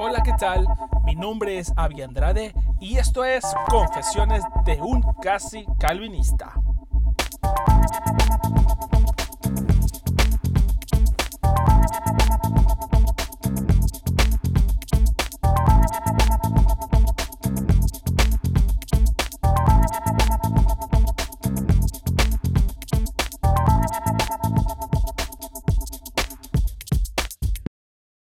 Hola, ¿qué tal? Mi nombre es Avi Andrade y esto es Confesiones de un casi calvinista.